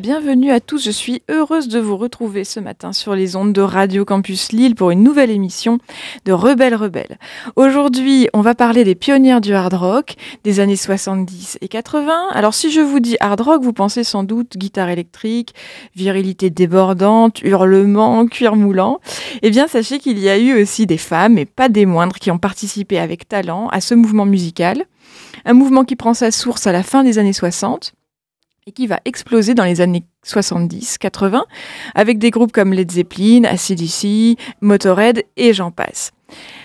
bienvenue à tous. Je suis heureuse de vous retrouver ce matin sur les ondes de Radio Campus Lille pour une nouvelle émission de Rebelle Rebelle. Aujourd'hui, on va parler des pionnières du hard rock des années 70 et 80. Alors si je vous dis hard rock, vous pensez sans doute guitare électrique, virilité débordante, hurlement, cuir moulant. Eh bien, sachez qu'il y a eu aussi des femmes, et pas des moindres, qui ont participé avec talent à ce mouvement musical. Un mouvement qui prend sa source à la fin des années 60 et qui va exploser dans les années 70-80 avec des groupes comme Led Zeppelin, ACDC, Motorhead et j'en passe.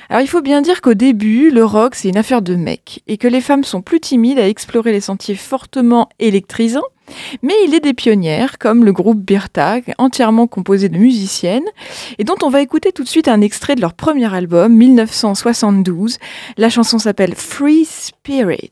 Alors il faut bien dire qu'au début, le rock c'est une affaire de mecs et que les femmes sont plus timides à explorer les sentiers fortement électrisants, mais il est des pionnières comme le groupe Birta, entièrement composé de musiciennes et dont on va écouter tout de suite un extrait de leur premier album 1972. La chanson s'appelle Free Spirit.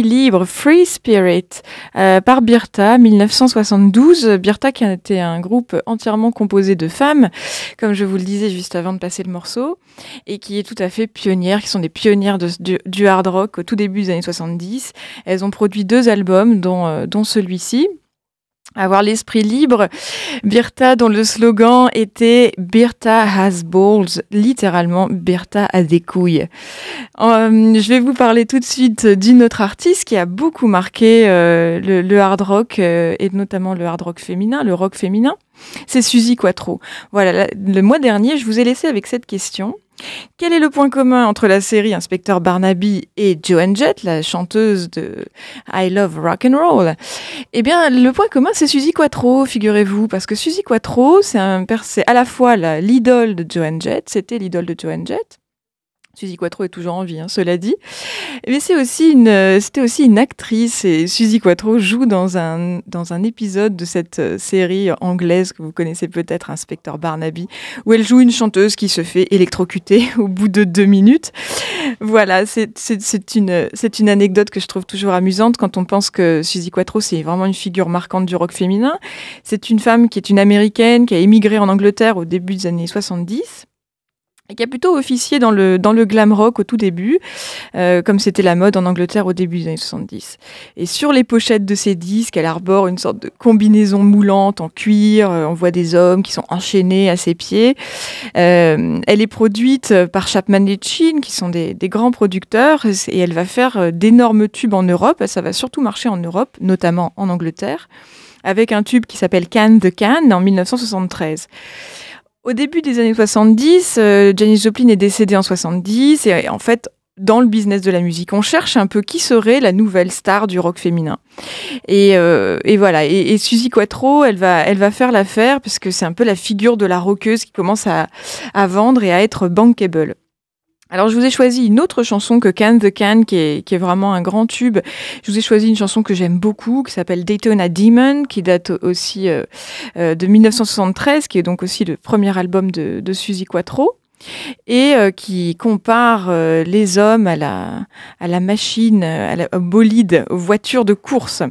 Libre, Free Spirit, euh, par Birta, 1972. Birta qui a été un groupe entièrement composé de femmes, comme je vous le disais juste avant de passer le morceau, et qui est tout à fait pionnière, qui sont des pionnières du, hard rock au tout début des années 70. Elles ont produit deux albums, dont, euh, dont celui-ci. Avoir l'esprit libre, Birta dont le slogan était Birta has balls, littéralement Birta a des couilles. Euh, je vais vous parler tout de suite d'une autre artiste qui a beaucoup marqué euh, le, hard rock euh, et notamment le hard rock féminin, le rock féminin. C'est Suzy Quattro. Voilà, le mois dernier, je vous ai laissé avec cette question. Quel est le point commun entre la série Inspecteur Barnaby et Joan Jett, la chanteuse de I Love Rock and Roll? Eh bien, le point commun, c'est Suzy Quattro, figurez-vous, parce que Suzy Quattro, c'est à la fois l'idole de Joan Jett, c'était l'idole de Joan Jett. Suzy Quattro est toujours en vie, hein, cela dit. Mais c'est aussi une, euh, c'était aussi une actrice et Suzy Quattro joue dans un, dans un épisode de cette euh, série anglaise que vous connaissez peut-être, Inspecteur Barnaby, où elle joue une chanteuse qui se fait électrocuter au bout de deux minutes. Voilà, c'est une, c'est une anecdote que je trouve toujours amusante quand on pense que Suzy Quattro, c'est vraiment une figure marquante du rock féminin. C'est une femme qui est une américaine, qui a émigré en Angleterre au début des années 70 et qui a plutôt officié dans le, dans le glam rock au tout début, euh, comme c'était la mode en Angleterre au début des années 70. Et sur les pochettes de ses disques, elle arbore une sorte de combinaison moulante en cuir. Euh, on voit des hommes qui sont enchaînés à ses pieds. Euh, elle est produite par Chapman et Chin, qui sont des, grands producteurs, et elle va faire d'énormes tubes en Europe. Ça va surtout marcher en Europe, notamment en Angleterre, avec un tube qui s'appelle Can the Can en 1973. Au début des années 70, euh, Janis Joplin est décédée en 70 et en fait, dans le business de la musique, on cherche un peu qui serait la nouvelle star du rock féminin. Et, euh, et voilà. Et, et Suzy Quattro, elle va, elle va faire l'affaire parce que c'est un peu la figure de la rockeuse qui commence à, à vendre et à être bankable. Alors je vous ai choisi une autre chanson que Can the Can, qui est, vraiment un grand tube. Je vous ai choisi une chanson que j'aime beaucoup, qui s'appelle Daytona Demon, qui date aussi euh, euh, de 1973, qui est donc aussi le premier album de, de Suzy Quattro, et euh, qui compare les hommes à la, machine, à la, bolide, aux voitures de course.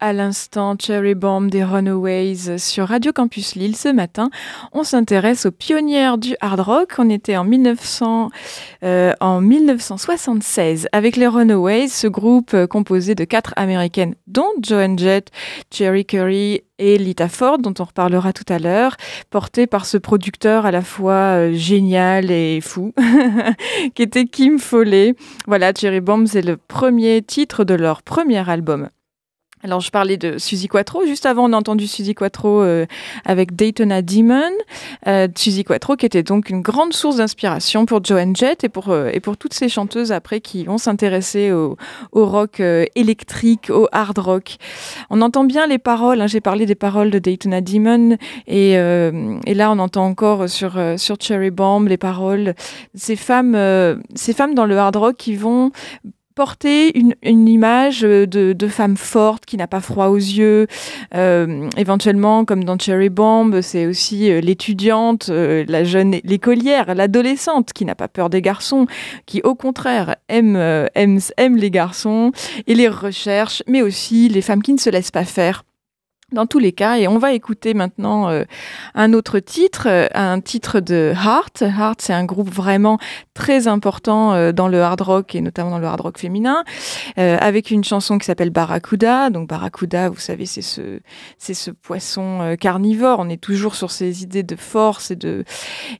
À l'instant, Cherry Bomb des Runaways sur Radio Campus Lille. Ce matin, on s'intéresse aux pionnières du hard rock. On était en, 1900, euh, 1976 avec les Runaways, ce groupe euh, composé de quatre américaines, dont Joan Jett, Cherry Curry et Lita Ford, dont on reparlera tout à l'heure, porté par ce producteur à la fois euh, génial et fou, qui était Kim Foley. Voilà, Cherry Bomb, c'est le premier titre de leur premier album. Alors, je parlais de Suzy Quattro. Juste avant, on a entendu Suzy Quattro euh, avec Daytona Demon. Euh, Suzy Quattro, qui était donc une grande source d'inspiration pour Joan Jett et pour, euh, et pour toutes ces chanteuses après qui vont s'intéresser au, au rock euh, électrique, au hard rock. On entend bien les paroles. hein. J'ai parlé des paroles de Daytona Demon et, euh, et là, on entend encore sur, euh, sur Cherry Bomb les paroles. Ces femmes, ces femmes dans le hard rock qui vont porter une, une image de, de femme forte qui n'a pas froid aux yeux. Euh, éventuellement, comme dans Cherry Bomb, c'est aussi euh, l'étudiante, euh, la jeune, l'écolière, l'adolescente qui n'a pas peur des garçons, qui au contraire aime, euh, aime, aime les garçons et les recherche, mais aussi les femmes qui ne se laissent pas faire dans tous les cas. Et on va écouter maintenant euh, un autre titre, euh, un titre de Heart. Heart, c'est un groupe vraiment très important euh, dans le hard rock et notamment dans le hard rock féminin, avec une chanson qui s'appelle Barracuda. Donc Barracuda, vous savez, c'est ce, c'est ce poisson carnivore. On est toujours sur ces idées de force et de,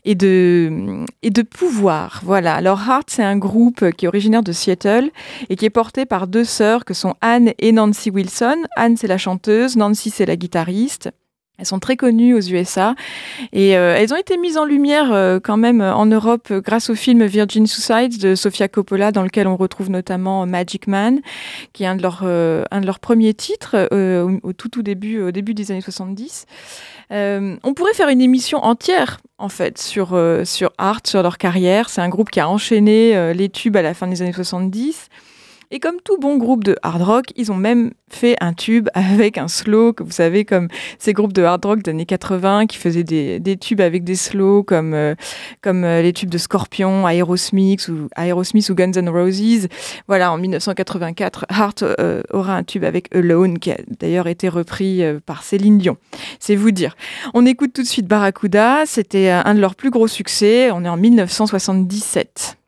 et de, et de pouvoir. Voilà. Alors Heart, c'est un groupe qui est originaire de Seattle et qui est porté par deux sœurs que sont Anne et Nancy Wilson. Anne, c'est la chanteuse. Nancy, c'est la guitariste. Elles sont très connues aux USA et euh, elles ont été mises en lumière euh, quand même euh, en Europe grâce au film Virgin Suicides de Sofia Coppola dans lequel on retrouve notamment Magic Man qui est un de leurs un de leurs premiers titres au, tout tout début au début des années 70. Euh, on pourrait faire une émission entière en fait sur sur Art sur leur carrière, c'est un groupe qui a enchaîné les tubes à la fin des années 70. Et comme tout bon groupe de hard rock, ils ont même fait un tube avec un slow, que vous savez, comme ces groupes de hard rock des années 80 qui faisaient des, des tubes avec des slows, comme, euh, comme euh, les tubes de Scorpion, Aerosmith ou, Aerosmith ou Guns N' Roses. Voilà, en 1984, Heart euh, aura un tube avec Alone, qui a d'ailleurs été repris par Céline Dion. C'est vous dire. On écoute tout de suite Barracuda, c'était un de leurs plus gros succès, on est en 1977.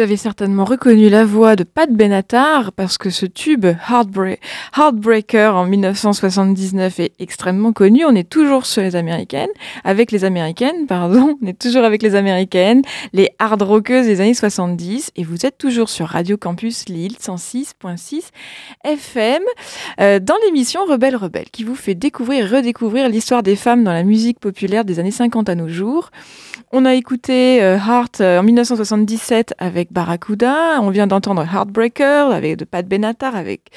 Vous avez certainement reconnu la voix de Pat Benatar parce que ce tube Heartbreak- Heartbreaker en 1979 est extrêmement connu. On est toujours sur les américaines, avec les américaines, pardon. On est toujours avec les américaines, les hard rockeuses des années 70 et vous êtes toujours sur Radio Campus Lille 106.6 FM euh, dans l'émission Rebelle Rebelle qui vous fait découvrir et redécouvrir l'histoire des femmes dans la musique populaire des années 50 à nos jours. On a écouté euh, Heart euh, en 1977 avec Barracuda. On vient d'entendre Heartbreaker avec de Pat Benatar avec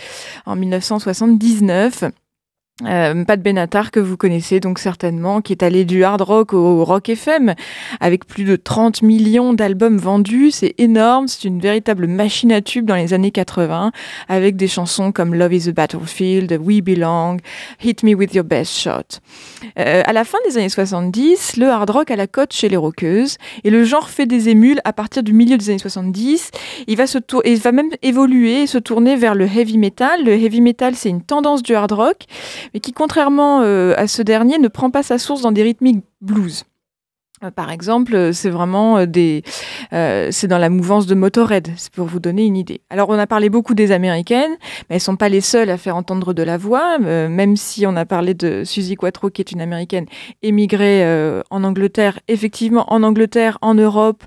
en 1979. Euh, Pat Benatar que vous connaissez donc certainement, qui est allé du hard rock au rock FM avec plus de 30 millions d'albums vendus. C'est énorme, c'est une véritable machine à tubes dans les années 80 avec des chansons comme Love is a Battlefield, We Belong, Hit Me With Your Best Shot. Euh, à la fin des années 70, le hard rock a la cote chez les rockeuses et le genre fait des émules à partir du milieu des années 70. Il va, se il va même évoluer et se tourner vers le heavy metal. Le heavy metal, c'est une tendance du hard rock, mais qui, contrairement euh, à ce dernier, ne prend pas sa source dans des rythmiques blues. Euh, Par exemple, euh, c'est vraiment euh, des, euh, c'est dans la mouvance de Motorhead, c'est pour vous donner une idée. Alors, on a parlé beaucoup des américaines, mais elles sont pas les seules à faire entendre de la voix, même si on a parlé de Suzy Quattro, qui est une américaine émigrée euh, en Angleterre. Effectivement, en Angleterre, en Europe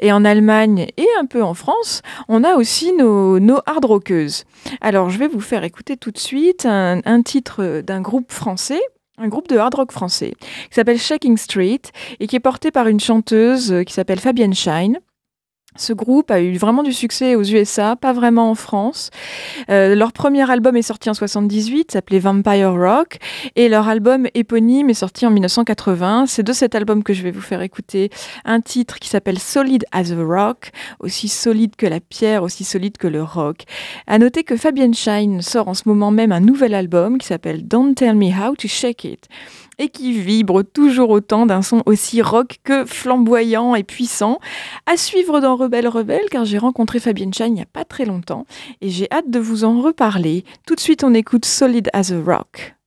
et en Allemagne et un peu en France, on a aussi nos, nos hard rockeuses. Alors, je vais vous faire écouter tout de suite un, un titre d'un groupe français. Un groupe de hard rock français qui s'appelle Shaking Street et qui est porté par une chanteuse euh, qui s'appelle Fabienne Shine. Ce groupe a eu vraiment du succès aux USA, pas vraiment en France. Euh, leur premier album est sorti en 78, s'appelait Vampire Rock, et leur album éponyme est sorti en 1980. C'est de cet album que je vais vous faire écouter un titre qui s'appelle Solid as a Rock, aussi solide que la pierre, aussi solide que le rock. À noter que Fabienne Shine sort en ce moment même un nouvel album qui s'appelle Don't Tell Me How to Shake It et qui vibre toujours autant d'un son aussi rock que flamboyant et puissant. À suivre dans Rebelle Rebelle, car j'ai rencontré Fabienne Shine il n'y a pas très longtemps et j'ai hâte de vous en reparler. Tout de suite, on écoute Solid as a Rock.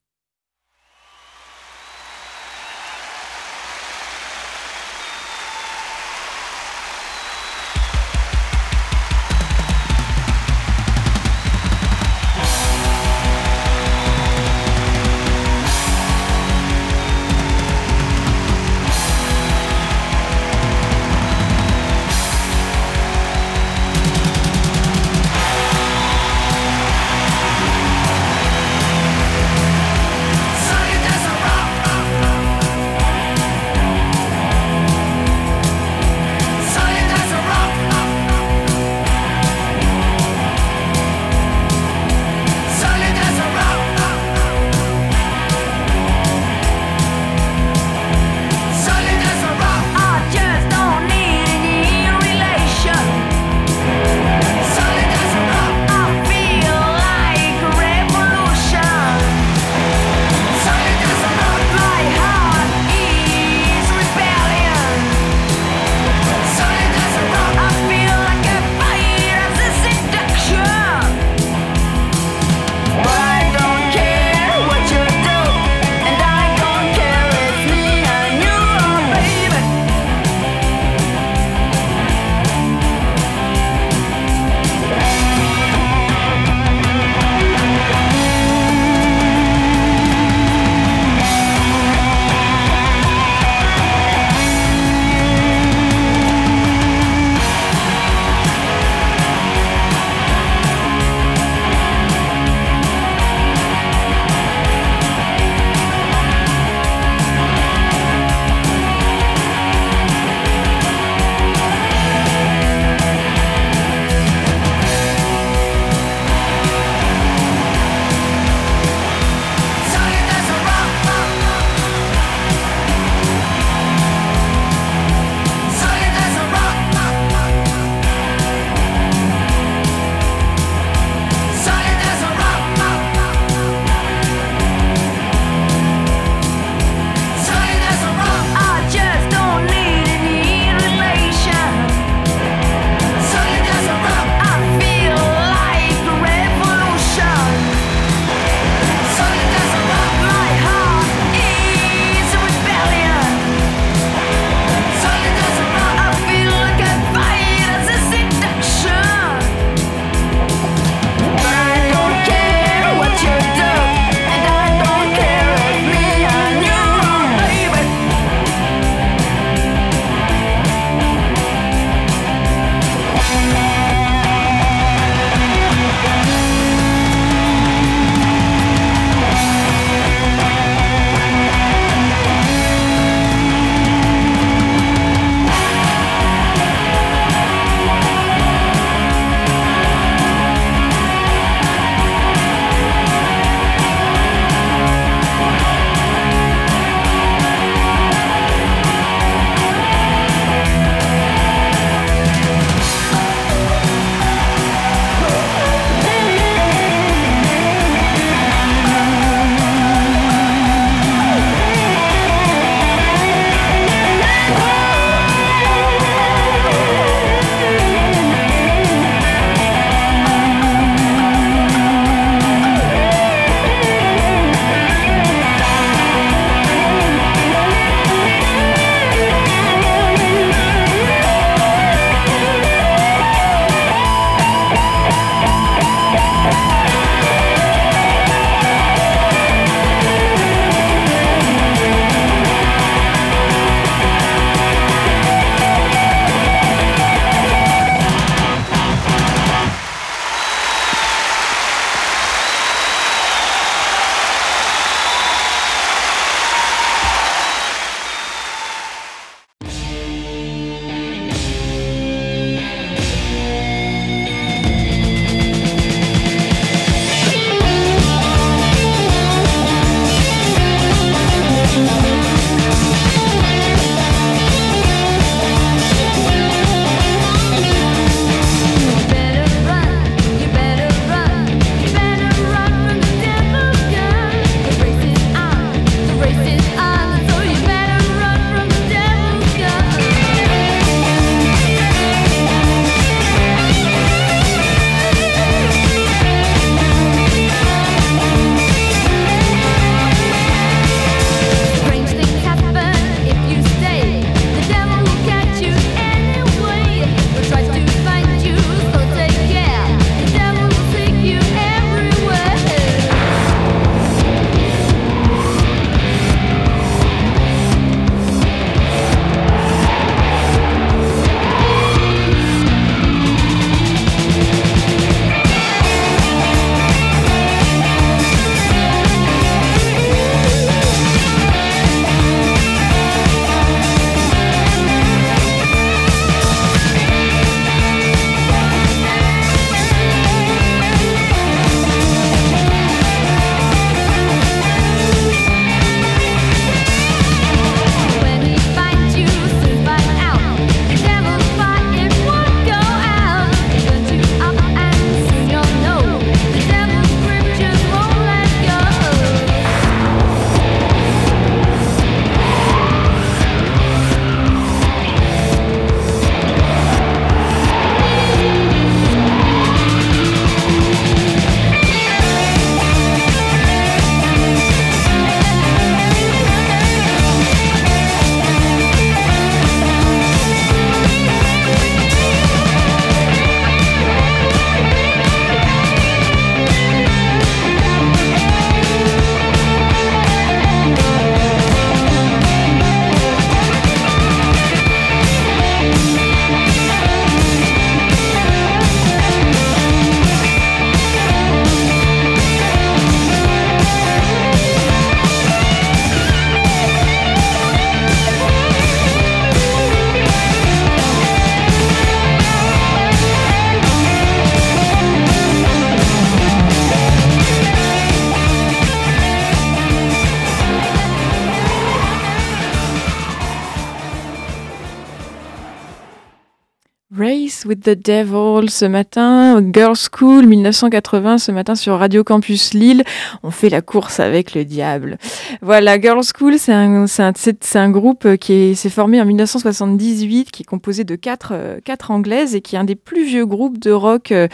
The Devil ce matin, Girls School 1980 ce matin sur Radio Campus Lille. On fait la course avec le diable. Voilà, Girls School, c'est un, un, un groupe qui est- s'est formé en 1978, qui est composé de quatre, euh, quatre anglaises et qui est un des plus vieux groupes de rock euh,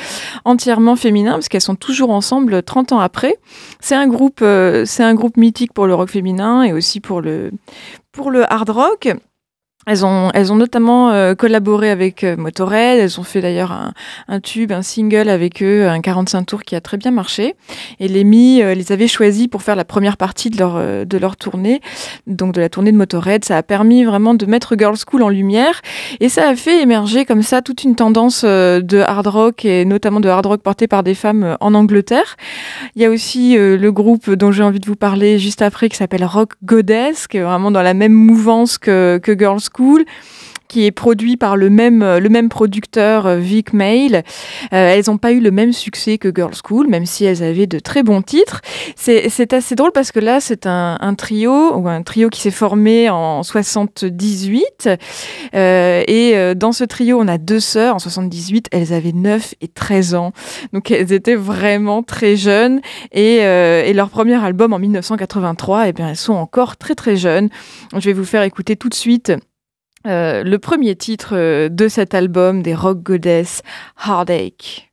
entièrement féminin, parce qu'elles sont toujours ensemble 30 ans après. C'est un groupe, euh, un groupe mythique pour le rock féminin et aussi pour le, pour le hard rock. Elles ont, elles ont notamment euh, collaboré avec euh, Motorhead. Elles ont fait d'ailleurs un, tube, un single avec eux, un 45 tours qui a très bien marché. Et Lemmy euh, les avait choisis pour faire la première partie de leur, de leur tournée, donc de la tournée de Motorhead. Ça a permis vraiment de mettre Girls School en lumière et ça a fait émerger comme ça toute une tendance de hard rock et notamment de hard rock porté par des femmes en Angleterre. Il y a aussi le groupe dont j'ai envie de vous parler juste après qui s'appelle Rock Goddess, qui est vraiment dans la même mouvance que, que Girls School qui est produit par le même, euh, le même producteur, euh, Vic Mail. Euh, elles n'ont pas eu le même succès que Girls School, même si elles avaient de très bons titres. C'est assez drôle parce que là, c'est un, un trio, ou un trio qui s'est formé en 78. Euh, et dans ce trio, on a deux sœurs. En 78, elles avaient 9 et 13 ans. Donc elles étaient vraiment très jeunes. Et, et leur premier album en 1983, eh bien, elles sont encore très très jeunes. Je vais vous faire écouter tout de suite euh, le premier titre euh, de cet album des Rock Goddess, Heartache.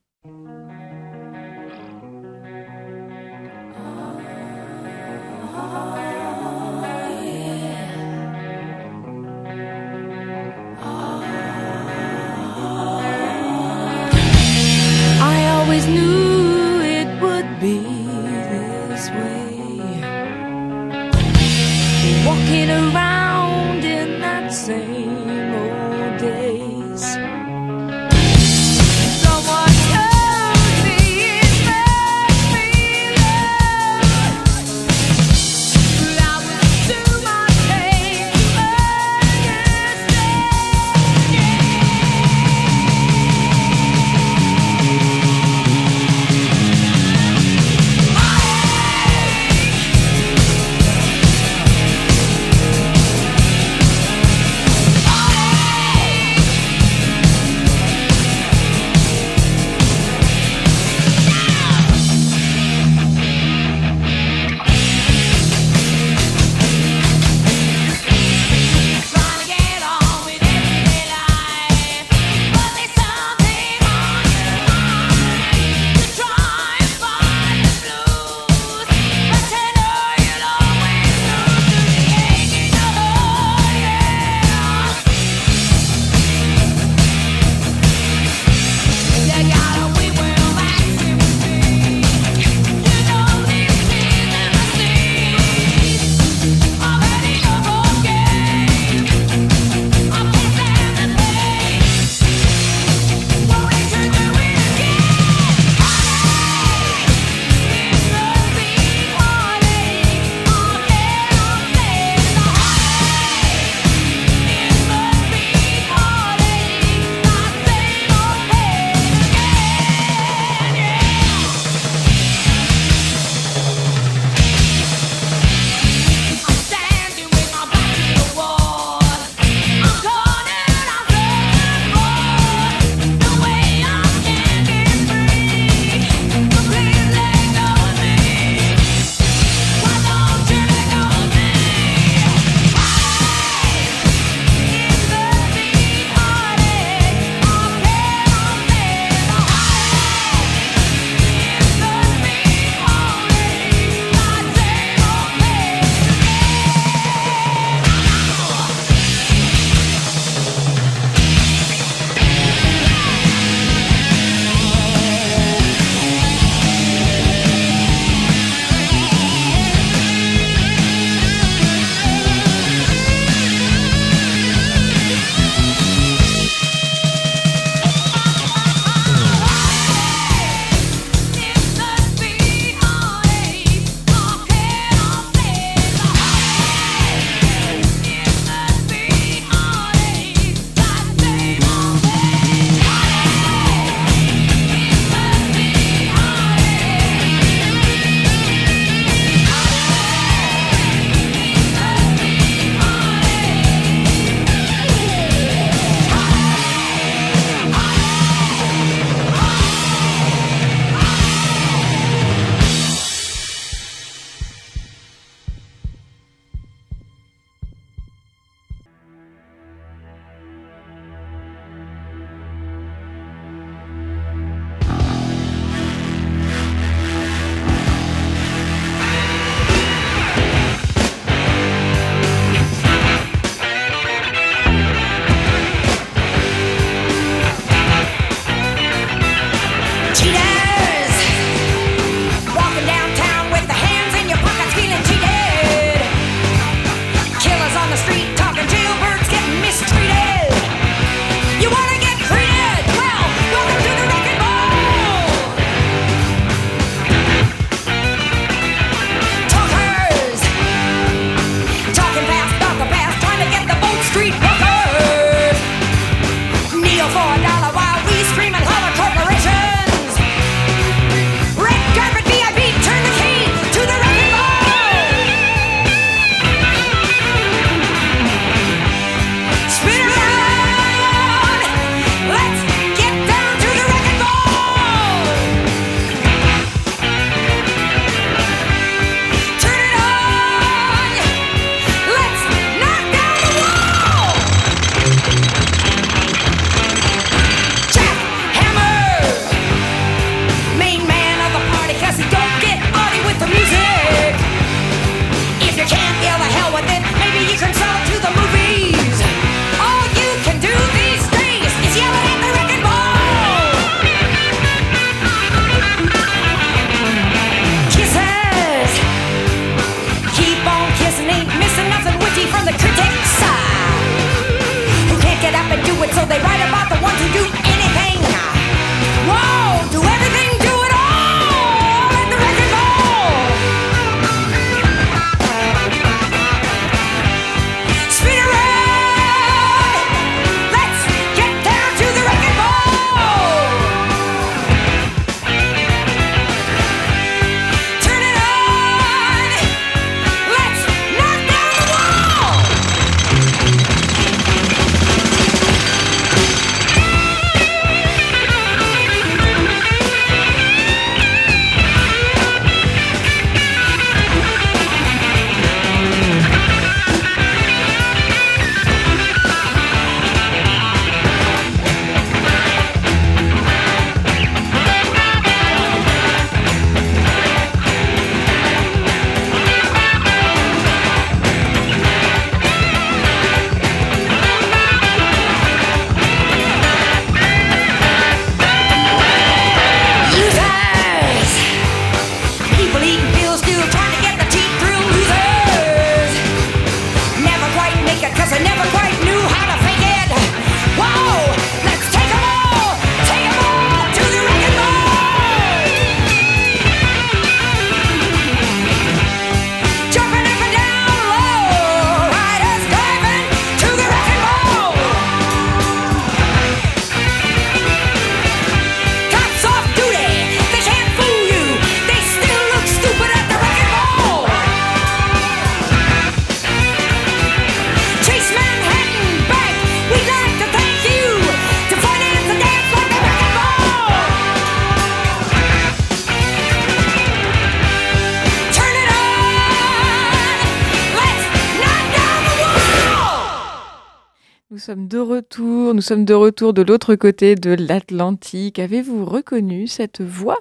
Sommes de retour de l'autre côté de l'Atlantique. Avez-vous reconnu cette voix?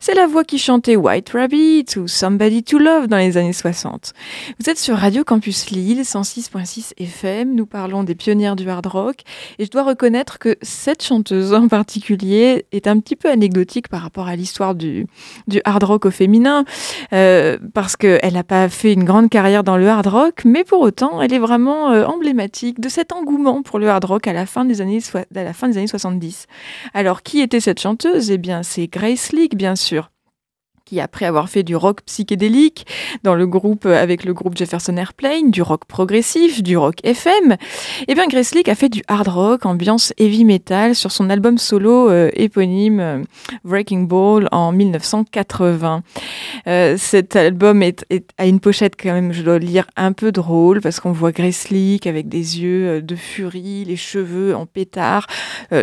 C'est la voix qui chantait White Rabbit ou Somebody to Love dans les années 60. Vous êtes sur Radio Campus Lille, 106.6 FM, nous parlons des pionnières du hard rock et je dois reconnaître que cette chanteuse en particulier est un petit peu anecdotique par rapport à l'histoire du, du hard rock au féminin, euh, parce qu'elle n'a pas fait une grande carrière dans le hard rock, mais pour autant elle est vraiment euh, emblématique de cet engouement pour le hard rock à la fin des années, à la fin des années 70. Alors, qui était cette chanteuse? Eh bien, c'est Grace Leak, bien sûr qui après avoir fait du rock psychédélique dans le groupe euh, avec le groupe Jefferson Airplane, du rock progressif, du rock FM, eh bien Leak a fait du hard rock, ambiance heavy metal sur son album solo euh, éponyme euh, Breaking Ball en 1980. Euh, cet album a une pochette quand même, je dois le lire, un peu drôle parce qu'on voit Leak avec des yeux de furie, les cheveux en pétard,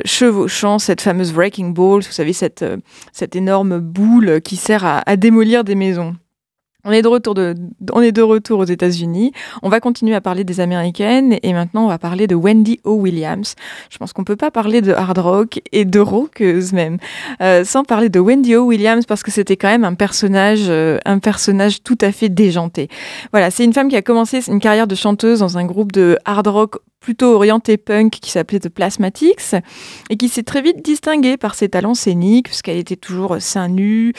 chevauchant cette fameuse Breaking Ball, vous savez, cette énorme boule qui sert à, à démolir des maisons. On est, de retour de, on est de retour aux États-Unis. On va continuer à parler des Américaines et maintenant on va parler de Wendy O. Williams. Je pense qu'on peut pas parler de hard rock et de rockeuse même euh, sans parler de Wendy O. Williams parce que c'était quand même un personnage, euh, un personnage tout à fait déjanté. Voilà, c'est une femme qui a commencé une carrière de chanteuse dans un groupe de hard rock plutôt orienté punk qui s'appelait The Plasmatics et qui s'est très vite distinguée par ses talents scéniques puisqu'elle était toujours seins nus,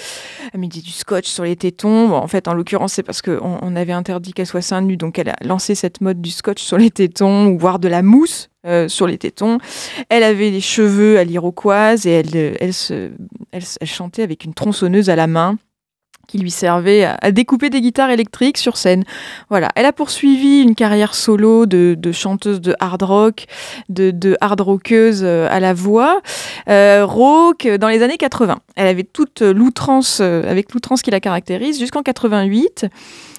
elle mettait du scotch sur les tétons. En fait, en l'occurrence, c'est parce qu'on on avait interdit qu'elle soit seins nus, donc elle a lancé cette mode du scotch sur les tétons ou voire de la mousse euh, sur les tétons. Elle avait les cheveux à l'iroquoise et elle, euh, elle, se, elle, elle chantait avec une tronçonneuse à la main qui lui servait à, découper des guitares électriques sur scène. Voilà, elle a poursuivi une carrière solo de, de chanteuse de hard rock, de, de hard rockeuse euh, à la voix, euh, rock dans les années 80. Elle avait toute l'outrance, euh, avec l'outrance qui la caractérise, jusqu'en 88.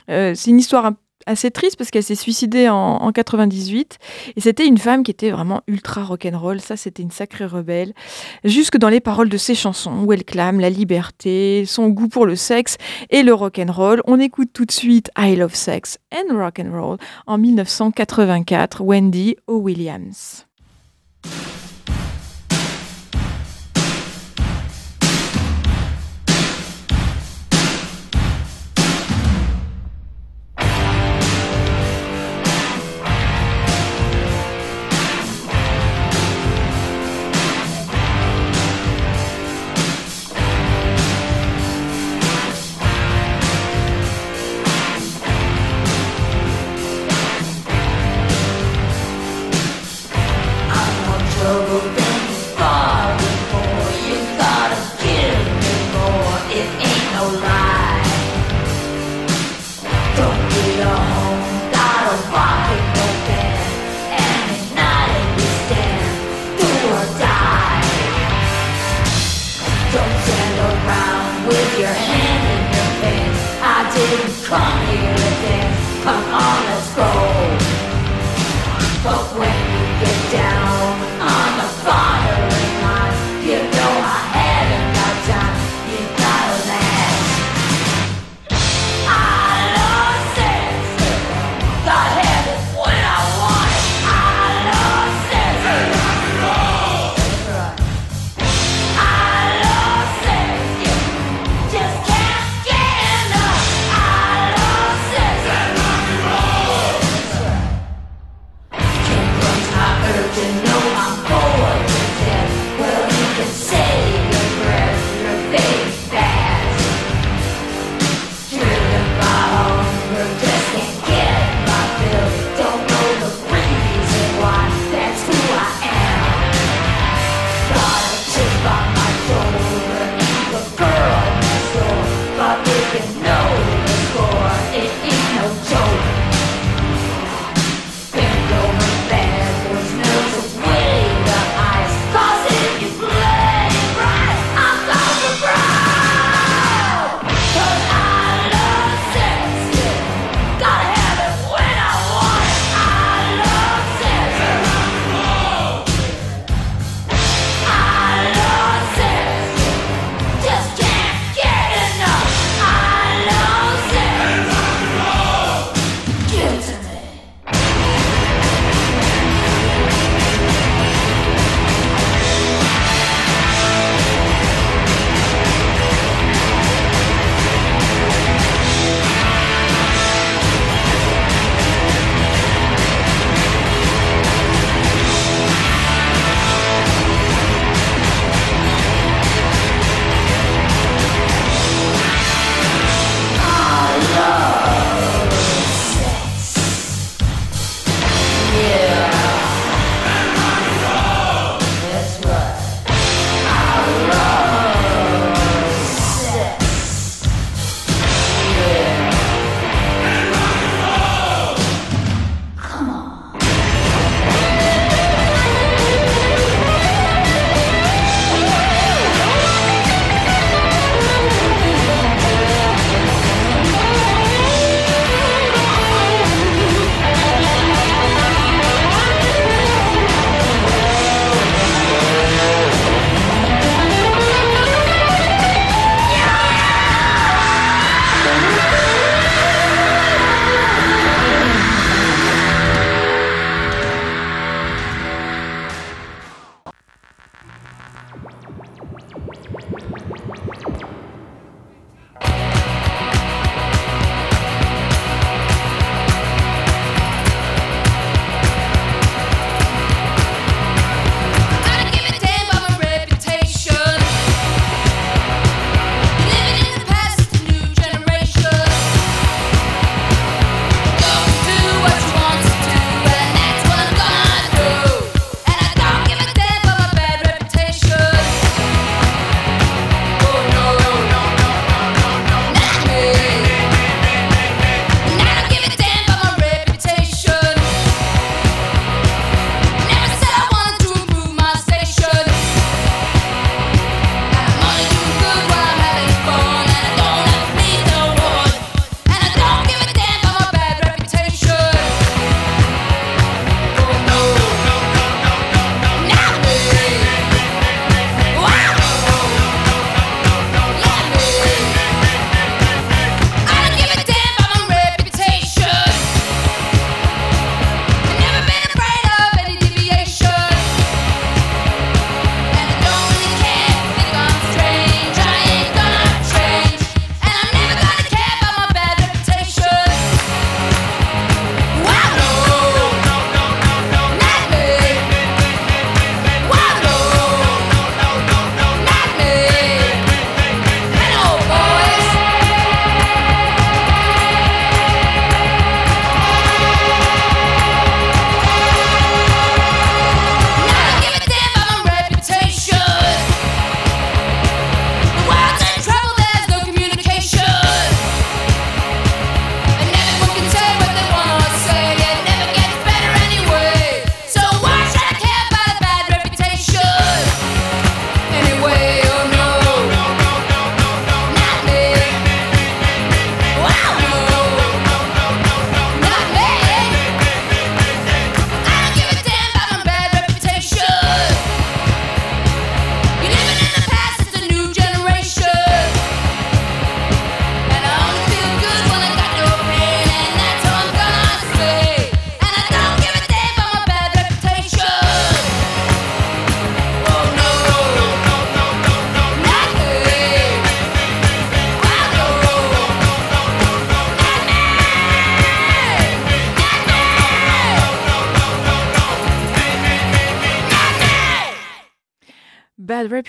Euh, c'est une histoire un- assez triste parce qu'elle s'est suicidée en, en 98 et c'était une femme qui était vraiment ultra rock'n'roll. Ça, c'était une sacrée rebelle. Jusque dans les paroles de ses chansons où elle clame la liberté, son goût pour le sexe et le rock'n'roll. On écoute tout de suite I Love Sex and Rock'n'Roll en 1984, Wendy O. Williams.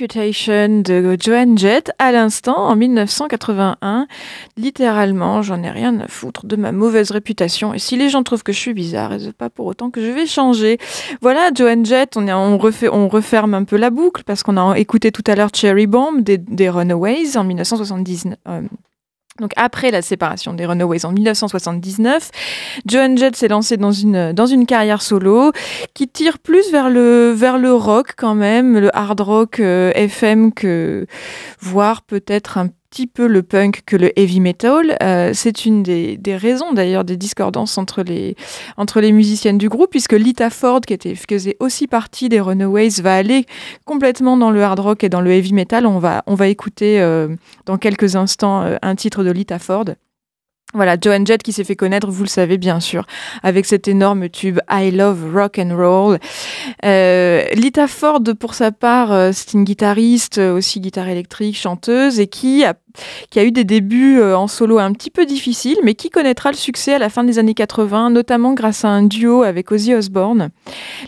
Reputation de Joan Jett à l'instant en 1981. Littéralement, j'en ai rien à foutre de ma mauvaise réputation. Et si les gens trouvent que je suis bizarre, c'est pas pour autant que je vais changer. Voilà, Joan Jett, on, referme un peu la boucle parce qu'on a écouté tout à l'heure Cherry Bomb des, Runaways en 1979. euh, donc après la séparation des Runaways en 1979, Joan Jett s'est lancée dans une, dans carrière solo qui tire plus vers le, rock quand même, le hard rock euh, FM que voire peut-être un petit peu le punk que le heavy metal. Euh, c'est une des, des raisons d'ailleurs des discordances entre les, entre les musiciennes du groupe, puisque Lita Ford, qui, était, faisait aussi partie des Runaways, va aller complètement dans le hard rock et dans le heavy metal. On va, on va écouter euh, dans quelques instants euh, un titre de Lita Ford. Voilà, Joan Jett qui s'est fait connaître, vous le savez bien sûr, avec cet énorme tube I Love Rock and Roll. Euh, Lita Ford, pour sa part, euh, c'est une guitariste, euh, aussi guitare électrique, chanteuse, et qui a, qui a eu des débuts euh, en solo un petit peu difficiles, mais qui connaîtra le succès à la fin des années 80, notamment grâce à un duo avec Ozzy Osbourne.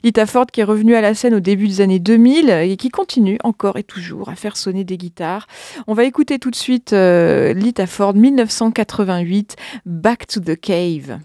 Lita Ford qui est revenue à la scène au début des années 2000 et qui continue encore et toujours à faire sonner des guitares. On va écouter tout de suite euh, Lita Ford 1988, Back to the Cave.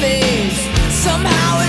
things somehow.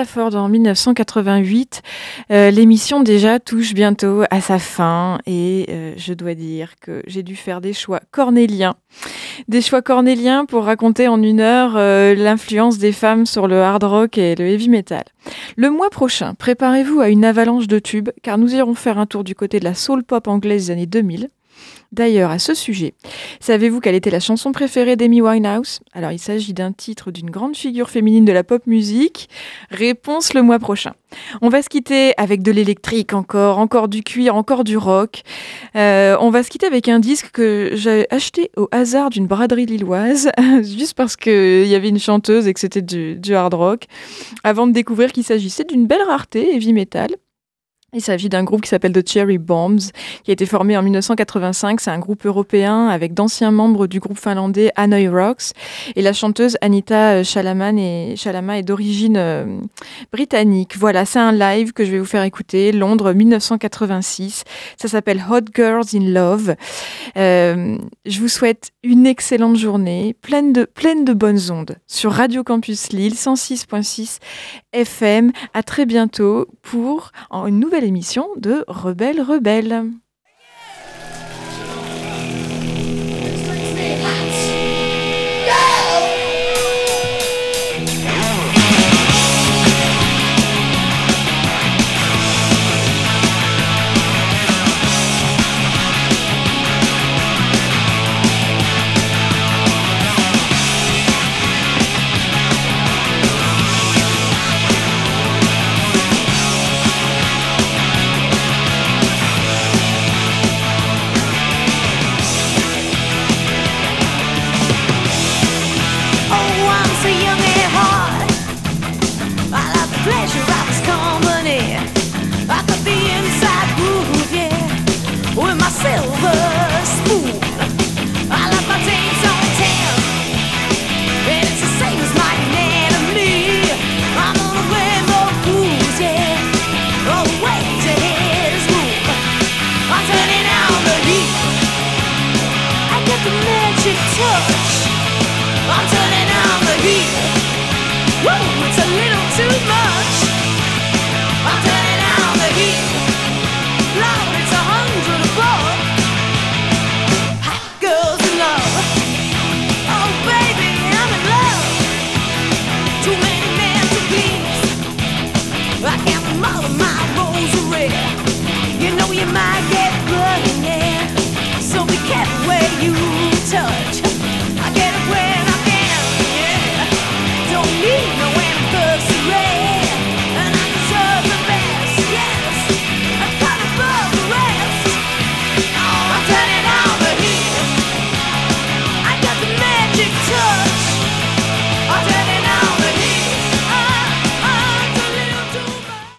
Voilà, Lita Ford en 1988. Euh, L'émission déjà touche bientôt à sa fin et euh, je dois dire que j'ai dû faire des choix cornéliens. Des choix cornéliens pour raconter en une heure euh, l'influence des femmes sur le hard rock et le heavy metal. Le mois prochain, préparez-vous à une avalanche de tubes car nous irons faire un tour du côté de la soul pop anglaise des années 2000. D'ailleurs, à ce sujet, savez-vous quelle était la chanson préférée d'Amy Winehouse? Alors, il s'agit d'un titre d'une grande figure féminine de la pop musique. Réponse le mois prochain. On va se quitter avec de l'électrique encore, encore du cuir, encore du rock. Euh, on va se quitter avec un disque que j'ai acheté au hasard d'une braderie lilloise, juste parce qu'il y avait une chanteuse et que c'était du, du hard rock, avant de découvrir qu'il s'agissait d'une belle rareté heavy metal. Il s'agit d'un groupe qui s'appelle The Cherry Bombs, qui a été formé en 1985. C'est un groupe européen avec d'anciens membres du groupe finlandais Hanoi Rocks. Et la chanteuse Anita Chalaman est, Chalama est d'origine euh, britannique. Voilà, c'est un live que je vais vous faire écouter. Londres 1986. Ça s'appelle Hot Girls in Love. Euh, je vous souhaite une excellente journée, pleine de, pleine de bonnes ondes sur Radio Campus Lille 106.6 FM. À très bientôt pour une nouvelle émission de Rebelle Rebelle.